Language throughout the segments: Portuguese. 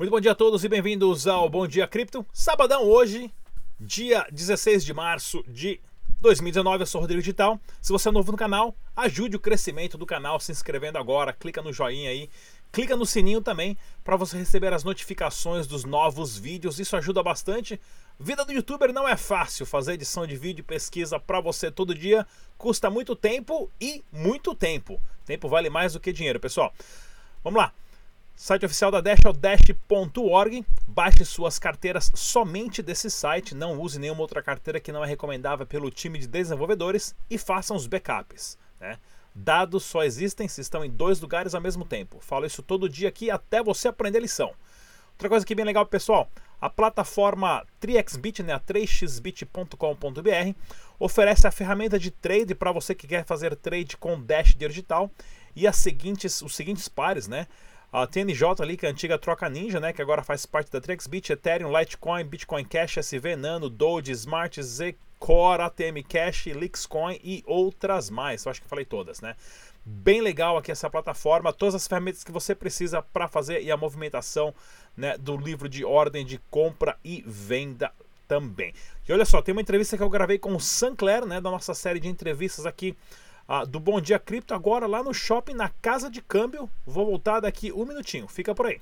Muito bom dia a todos e bem-vindos ao Bom Dia Cripto. Sabadão hoje, dia 16 de março de 2019. Eu sou o Rodrigo Digital. Se você é novo no canal, ajude o crescimento do canal se inscrevendo agora, clica no joinha aí, clica no sininho também para você receber as notificações dos novos vídeos. Isso ajuda bastante. Vida do youtuber não é fácil. Fazer edição de vídeo e pesquisa para você todo dia custa muito tempo e muito tempo. Tempo vale mais do que dinheiro, pessoal. Vamos lá. Site oficial da Dash é o dash.org. Baixe suas carteiras somente desse site, não use nenhuma outra carteira que não é recomendável pelo time de desenvolvedores e façam os backups. Né? Dados só existem se estão em dois lugares ao mesmo tempo. Falo isso todo dia aqui até você aprender a lição. Outra coisa aqui bem legal, pessoal, a plataforma 3xbit, né, a 3xbit.com.br, oferece a ferramenta de trade para você que quer fazer trade com Dash digital e as seguintes, os seguintes pares, né? A TNJ ali, que é a antiga troca ninja, né? Que agora faz parte da TrexBit, Ethereum, Litecoin, Bitcoin Cash, SV, Nano, Doge, Smart, Z, Core, ATM Cash, Lixcoin e outras mais. Eu acho que falei todas, né? Bem legal aqui essa plataforma, todas as ferramentas que você precisa para fazer e a movimentação né, do livro de ordem de compra e venda também. E olha só, tem uma entrevista que eu gravei com o Sancler, né, da nossa série de entrevistas aqui do Bom Dia Cripto agora lá no shopping, na Casa de Câmbio. Vou voltar daqui um minutinho, fica por aí.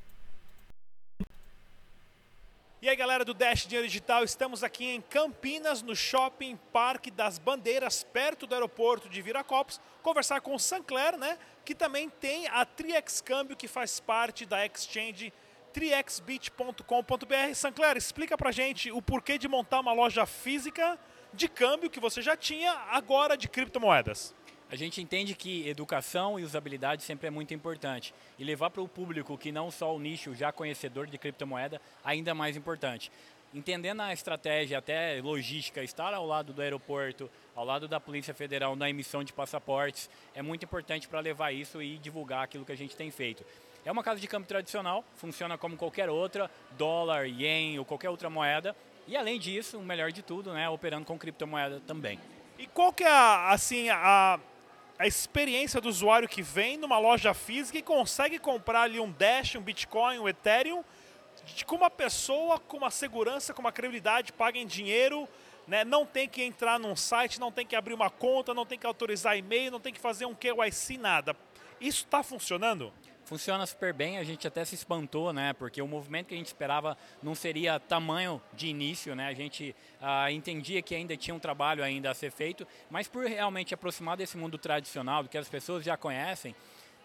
E aí galera do Dash Dinheiro Digital, estamos aqui em Campinas, no Shopping Parque das Bandeiras, perto do aeroporto de Viracopos, conversar com o Sancler, né, que também tem a Triex Câmbio, que faz parte da exchange triexbit.com.br. Sancler, explica pra gente o porquê de montar uma loja física de câmbio que você já tinha, agora de criptomoedas. A gente entende que educação e usabilidade sempre é muito importante. E levar para o público que não só o nicho já conhecedor de criptomoeda, ainda mais importante. Entendendo a estratégia, até logística, estar ao lado do aeroporto, ao lado da Polícia Federal na emissão de passaportes, é muito importante para levar isso e divulgar aquilo que a gente tem feito. É uma casa de câmbio tradicional, funciona como qualquer outra, dólar, yen ou qualquer outra moeda. E além disso, o melhor de tudo, né, operando com criptomoeda também. E qual que é assim a a experiência do usuário que vem numa loja física e consegue comprar ali um Dash, um Bitcoin, um Ethereum, com uma pessoa, com uma segurança, com uma credibilidade, paga em dinheiro, né? não tem que entrar num site, não tem que abrir uma conta, não tem que autorizar e-mail, não tem que fazer um KYC, nada. Isso está funcionando? Funciona super bem, a gente até se espantou, né? Porque o movimento que a gente esperava não seria tamanho de início, né? A gente ah, entendia que ainda tinha um trabalho ainda a ser feito, mas por realmente aproximar desse mundo tradicional, do que as pessoas já conhecem,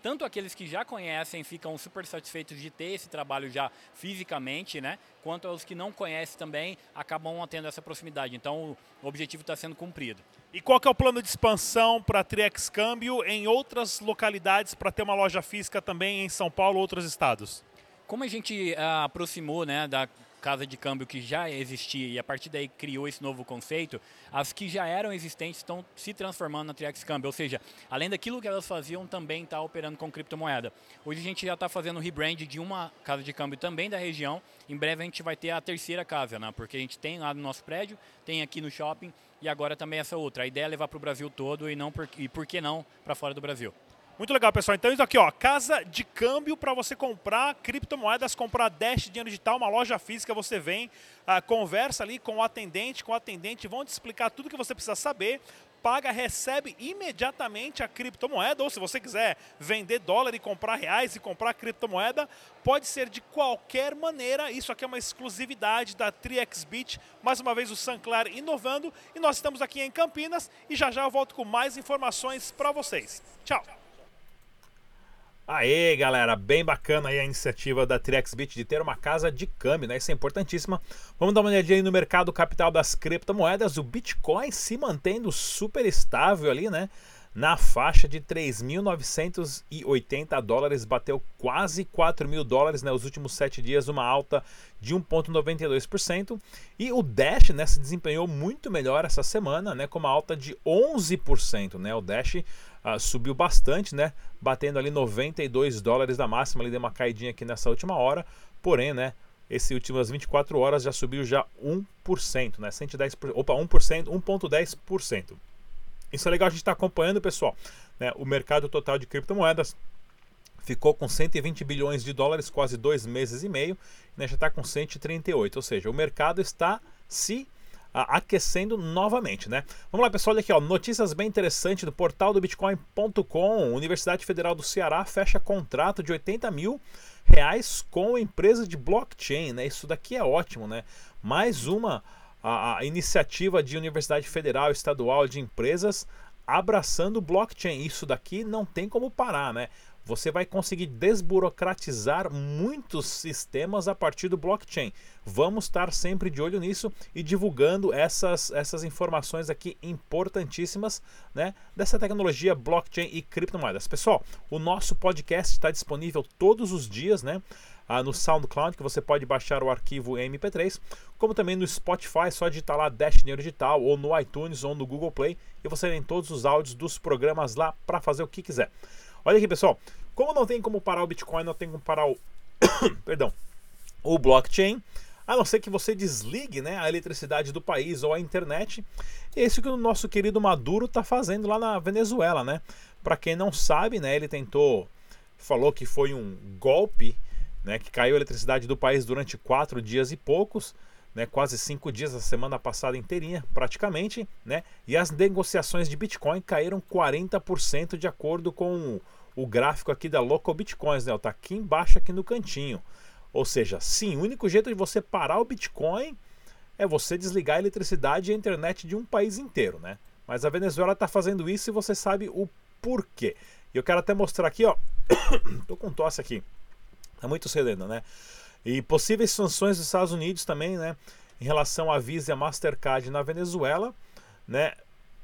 tanto aqueles que já conhecem ficam super satisfeitos de ter esse trabalho já fisicamente, né? Quanto os que não conhecem também acabam tendo essa proximidade. Então o objetivo está sendo cumprido. E qual que é o plano de expansão para a Triex Câmbio em outras localidades para ter uma loja física também em São Paulo ou outros estados? Como a gente ah, aproximou né, da casa de câmbio que já existia e a partir daí criou esse novo conceito, as que já eram existentes estão se transformando na Triax Câmbio, ou seja, além daquilo que elas faziam, também está operando com criptomoeda. Hoje a gente já está fazendo o rebrand de uma casa de câmbio também da região, em breve a gente vai ter a terceira casa, né? porque a gente tem lá no nosso prédio, tem aqui no shopping e agora também essa outra. A ideia é levar para o Brasil todo e, não por, e por que não para fora do Brasil. Muito legal, pessoal. Então, isso aqui, ó, casa de câmbio para você comprar criptomoedas, comprar Dash dinheiro digital, uma loja física. Você vem, ah, conversa ali com o atendente, com o atendente, vão te explicar tudo que você precisa saber. Paga, recebe imediatamente a criptomoeda, ou se você quiser vender dólar e comprar reais e comprar criptomoeda, pode ser de qualquer maneira. Isso aqui é uma exclusividade da TriXBit. Mais uma vez o Sanclar inovando. E nós estamos aqui em Campinas e já já eu volto com mais informações para vocês. Tchau! Aê, galera, bem bacana aí a iniciativa da TrexBit de ter uma casa de câmbio, né? Isso é importantíssima. Vamos dar uma olhadinha aí no mercado capital das criptomoedas. O Bitcoin se mantendo super estável ali, né? Na faixa de 3.980 dólares, bateu quase 4 mil dólares nos né, últimos 7 dias, uma alta de 1,92%. E o Dash né, se desempenhou muito melhor essa semana, né, com uma alta de 11%. Né? O Dash uh, subiu bastante, né? Batendo ali 92 dólares da máxima, ele deu uma caidinha aqui nessa última hora, porém, né? Esse últimas 24 horas já subiu já 1%, né? 110, opa, 1%, 1.10%. Isso é legal a gente estar tá acompanhando, pessoal, né? O mercado total de criptomoedas ficou com 120 bilhões de dólares, quase dois meses e meio, né, já está com 138. Ou seja, o mercado está se aquecendo novamente, né? Vamos lá, pessoal, olha aqui, ó, notícias bem interessantes do portal do Bitcoin.com. Universidade Federal do Ceará fecha contrato de 80 mil reais com empresa de blockchain, né? Isso daqui é ótimo, né? Mais uma a, a iniciativa de Universidade Federal Estadual de Empresas abraçando blockchain. Isso daqui não tem como parar, né? Você vai conseguir desburocratizar muitos sistemas a partir do blockchain. Vamos estar sempre de olho nisso e divulgando essas, essas informações aqui importantíssimas né, dessa tecnologia blockchain e criptomoedas. Pessoal, o nosso podcast está disponível todos os dias, né? Ah, no SoundCloud, que você pode baixar o arquivo MP3, como também no Spotify, só digitar lá Dash Dinheiro Digital, ou no iTunes, ou no Google Play, e você tem todos os áudios dos programas lá para fazer o que quiser. Olha aqui, pessoal. Como não tem como parar o Bitcoin, não tem como parar o. Perdão. O blockchain. A não ser que você desligue né, a eletricidade do país ou a internet. Esse que o nosso querido Maduro está fazendo lá na Venezuela, né? Para quem não sabe, né, ele tentou. Falou que foi um golpe, né? Que caiu a eletricidade do país durante quatro dias e poucos. Né, quase cinco dias a semana passada inteirinha, praticamente, né, e as negociações de Bitcoin caíram 40% de acordo com o gráfico aqui da Local Bitcoins, né, está aqui embaixo, aqui no cantinho. Ou seja, sim, o único jeito de você parar o Bitcoin é você desligar a eletricidade e a internet de um país inteiro, né? Mas a Venezuela está fazendo isso e você sabe o porquê. E eu quero até mostrar aqui, ó. Tô com tosse aqui. Tá muito cedo né? E possíveis sanções dos Estados Unidos também, né? Em relação à Visa e a Mastercard na Venezuela, né?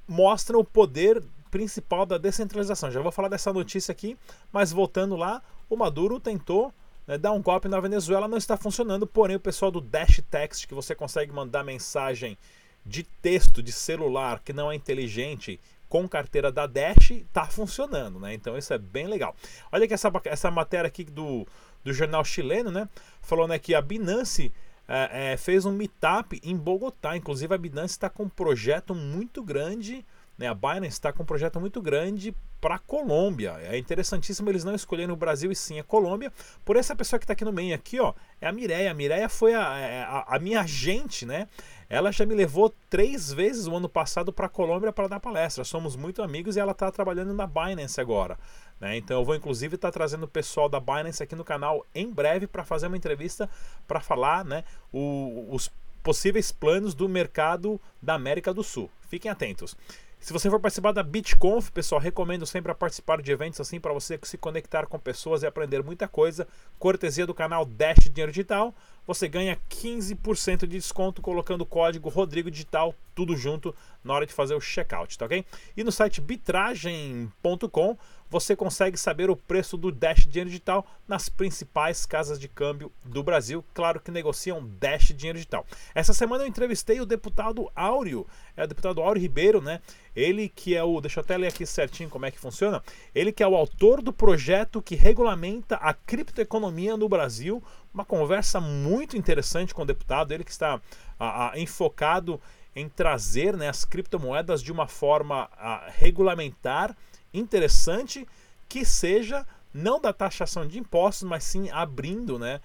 Mostram o poder principal da descentralização. Já vou falar dessa notícia aqui, mas voltando lá, o Maduro tentou né, dar um golpe na Venezuela, não está funcionando, porém o pessoal do Dash Text, que você consegue mandar mensagem de texto de celular que não é inteligente com carteira da Dash, está funcionando, né? Então isso é bem legal. Olha que essa, essa matéria aqui do do jornal chileno, né? Falou né, que a Binance é, é, fez um meetup em Bogotá. Inclusive a Binance está com um projeto muito grande. Né, a Binance está com um projeto muito grande para a Colômbia. É interessantíssimo eles não escolherem o Brasil e sim a Colômbia. Por essa pessoa que está aqui no meio aqui, ó, é a Mireia. A Mireia foi a, é, a, a, minha agente, né? Ela já me levou três vezes o ano passado para a Colômbia para dar palestra. Somos muito amigos e ela está trabalhando na Binance agora. Né? Então eu vou inclusive estar tá trazendo o pessoal da Binance aqui no canal em breve para fazer uma entrevista para falar né, o, os possíveis planos do mercado da América do Sul. Fiquem atentos. Se você for participar da BitConf, pessoal, recomendo sempre a participar de eventos assim para você se conectar com pessoas e aprender muita coisa. Cortesia do canal Dash Dinheiro Digital. Você ganha 15% de desconto colocando o código Rodrigo Digital, tudo junto, na hora de fazer o checkout, tá ok? E no site bitragem.com você consegue saber o preço do Dash Dinheiro Digital nas principais casas de câmbio do Brasil. Claro que negociam Dash Dinheiro Digital. Essa semana eu entrevistei o deputado Áureo, é o deputado Áureo Ribeiro, né? Ele que é o, deixa eu até ler aqui certinho como é que funciona. Ele que é o autor do projeto que regulamenta a criptoeconomia no Brasil. Uma conversa muito interessante com o deputado, ele que está a, a, enfocado em trazer né, as criptomoedas de uma forma a, regulamentar interessante que seja não da taxação de impostos, mas sim abrindo né,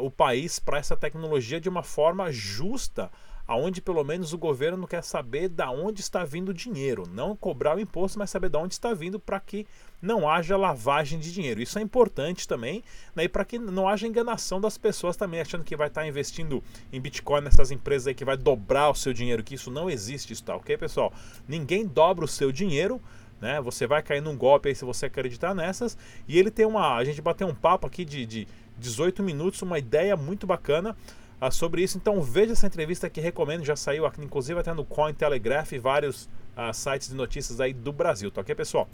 o país para essa tecnologia de uma forma justa, aonde pelo menos o governo quer saber da onde está vindo o dinheiro, não cobrar o imposto, mas saber da onde está vindo para que não haja lavagem de dinheiro. Isso é importante também, né, para que não haja enganação das pessoas também achando que vai estar tá investindo em Bitcoin nessas empresas aí que vai dobrar o seu dinheiro, que isso não existe, isso tá, OK, pessoal? Ninguém dobra o seu dinheiro né? Você vai cair num golpe aí se você acreditar nessas. E ele tem uma. A gente bateu um papo aqui de, de 18 minutos, uma ideia muito bacana uh, sobre isso. Então veja essa entrevista que recomendo, já saiu aqui, inclusive até no Cointelegraph e vários uh, sites de notícias aí do Brasil, tá ok, pessoal?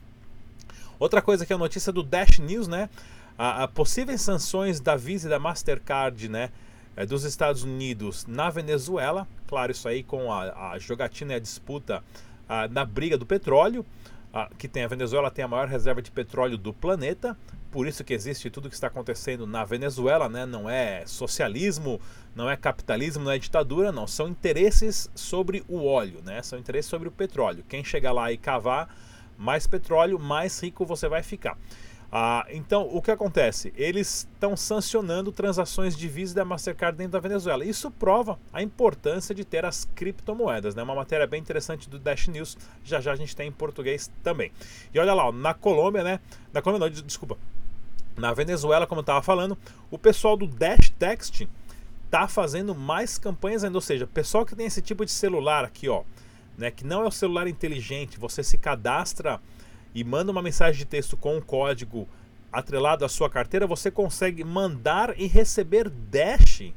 Outra coisa que é a notícia do Dash News, né? A, a possíveis sanções da Visa e da Mastercard, né? É, dos Estados Unidos na Venezuela, claro, isso aí com a, a jogatina e a disputa uh, na briga do petróleo que tem a Venezuela tem a maior reserva de petróleo do planeta, por isso que existe tudo que está acontecendo na Venezuela, né? Não é socialismo, não é capitalismo, não é ditadura, não. São interesses sobre o óleo, né? São interesses sobre o petróleo. Quem chegar lá e cavar mais petróleo, mais rico você vai ficar. Ah, então, o que acontece? Eles estão sancionando transações de Visa da Mastercard dentro da Venezuela. Isso prova a importância de ter as criptomoedas. Né? Uma matéria bem interessante do Dash News. Já já a gente tem em português também. E olha lá, na Colômbia, né? Na Colômbia, não, desculpa. Na Venezuela, como eu estava falando, o pessoal do Dash Text tá fazendo mais campanhas ainda. Ou seja, pessoal que tem esse tipo de celular aqui, ó, né? Que não é o celular inteligente, você se cadastra e manda uma mensagem de texto com um código atrelado à sua carteira, você consegue mandar e receber Dash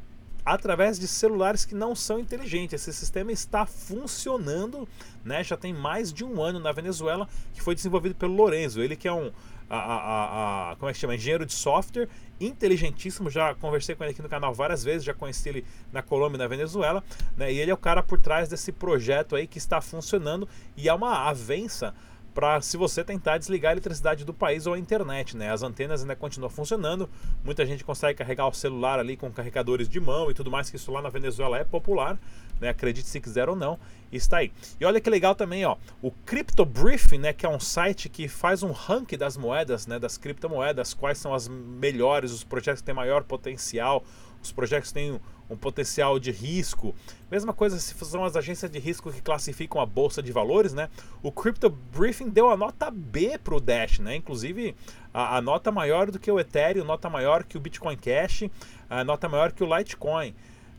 através de celulares que não são inteligentes. Esse sistema está funcionando, né? Já tem mais de um ano na Venezuela, que foi desenvolvido pelo Lorenzo. Ele que é um a, a, a, como é que chama? Engenheiro de software, inteligentíssimo. Já conversei com ele aqui no canal várias vezes, já conheci ele na Colômbia e na Venezuela, né? E ele é o cara por trás desse projeto aí que está funcionando e é uma avença para se você tentar desligar a eletricidade do país ou a internet, né? As antenas ainda continuam funcionando, muita gente consegue carregar o celular ali com carregadores de mão e tudo mais, que isso lá na Venezuela é popular, né? Acredite se quiser ou não, está aí. E olha que legal também, ó, o Crypto Briefing, né, que é um site que faz um ranking das moedas, né, das criptomoedas, quais são as melhores, os projetos que têm maior potencial, os projetos têm um potencial de risco. Mesma coisa se são as agências de risco que classificam a bolsa de valores, né? O Crypto Briefing deu a nota B para o Dash, né? Inclusive a, a, nota maior do que o Ethereum, nota maior que o Bitcoin Cash, a nota maior que o Litecoin.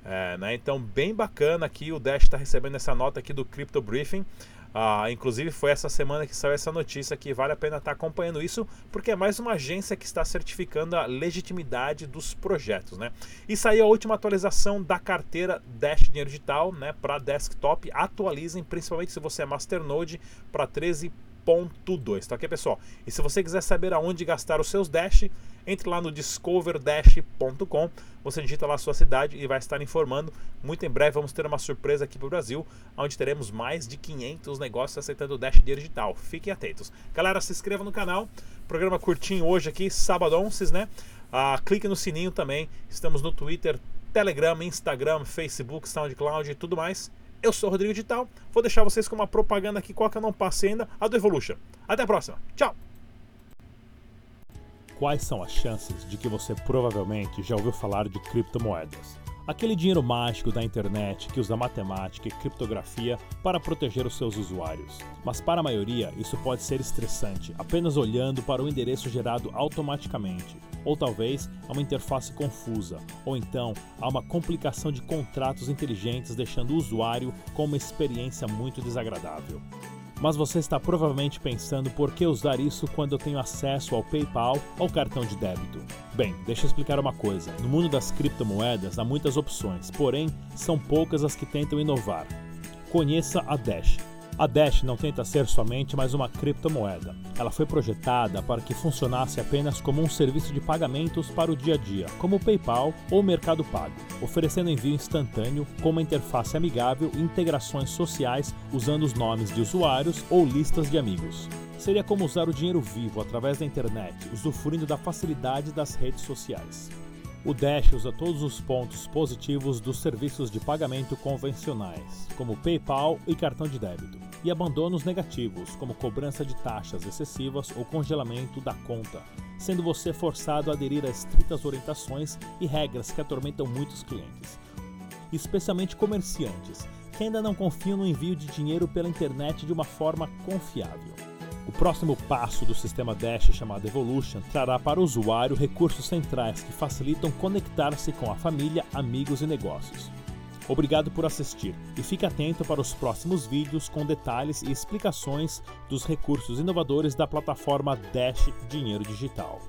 É, né? Então bem bacana aqui o Dash está recebendo essa nota aqui do Crypto Briefing. Ah, inclusive foi essa semana que saiu essa notícia que vale a pena estar tá acompanhando isso, porque é mais uma agência que está certificando a legitimidade dos projetos, né? E saiu a última atualização da carteira Dash Dinheiro Digital, né, para desktop. Atualizem, principalmente se você é Masternode, para 13 1.2, tá ok, pessoal? E se você quiser saber aonde gastar os seus Dash, entre lá no discoverdash.com, você digita lá a sua cidade e vai estar informando. Muito em breve vamos ter uma surpresa aqui para o Brasil, onde teremos mais de 500 negócios aceitando o Dash Digital. Fiquem atentos. Galera, se inscreva no canal. Programa curtinho hoje aqui, sabadonces, né? Ah, clique no sininho também. Estamos no Twitter, Telegram, Instagram, Facebook, SoundCloud e tudo mais. Eu sou o Rodrigo Digital. Vou deixar vocês com uma propaganda aqui, qual que eu não passei ainda, a do Evolution. Até a próxima. Tchau! Quais são as chances de que você provavelmente já ouviu falar de criptomoedas? Aquele dinheiro mágico da internet que usa matemática e criptografia para proteger os seus usuários. Mas para a maioria, isso pode ser estressante, apenas olhando para o endereço gerado automaticamente. Ou talvez há uma interface confusa, ou então há uma complicação de contratos inteligentes deixando o usuário com uma experiência muito desagradável. Mas você está provavelmente pensando por que usar isso quando eu tenho acesso ao PayPal ou cartão de débito. Bem, deixa eu explicar uma coisa. No mundo das criptomoedas há muitas opções, porém são poucas as que tentam inovar. Conheça a Dash. A Dash não tenta ser somente mais uma criptomoeda. Ela foi projetada para que funcionasse apenas como um serviço de pagamentos para o dia a dia, como o PayPal ou o Mercado Pago, oferecendo envio instantâneo com uma interface amigável e integrações sociais usando os nomes de usuários ou listas de amigos. Seria como usar o dinheiro vivo através da internet, usufruindo da facilidade das redes sociais. O Dash usa todos os pontos positivos dos serviços de pagamento convencionais, como PayPal e cartão de débito, e abandona os negativos, como cobrança de taxas excessivas ou congelamento da conta, sendo você forçado a aderir a estritas orientações e regras que atormentam muitos clientes, especialmente comerciantes, que ainda não confiam no envio de dinheiro pela internet de uma forma confiável. O próximo passo do sistema Dash, chamado Evolution, trará para o usuário recursos centrais que facilitam conectar-se com a família, amigos e negócios. Obrigado por assistir e fique atento para os próximos vídeos com detalhes e explicações dos recursos inovadores da plataforma Dash Dinheiro Digital.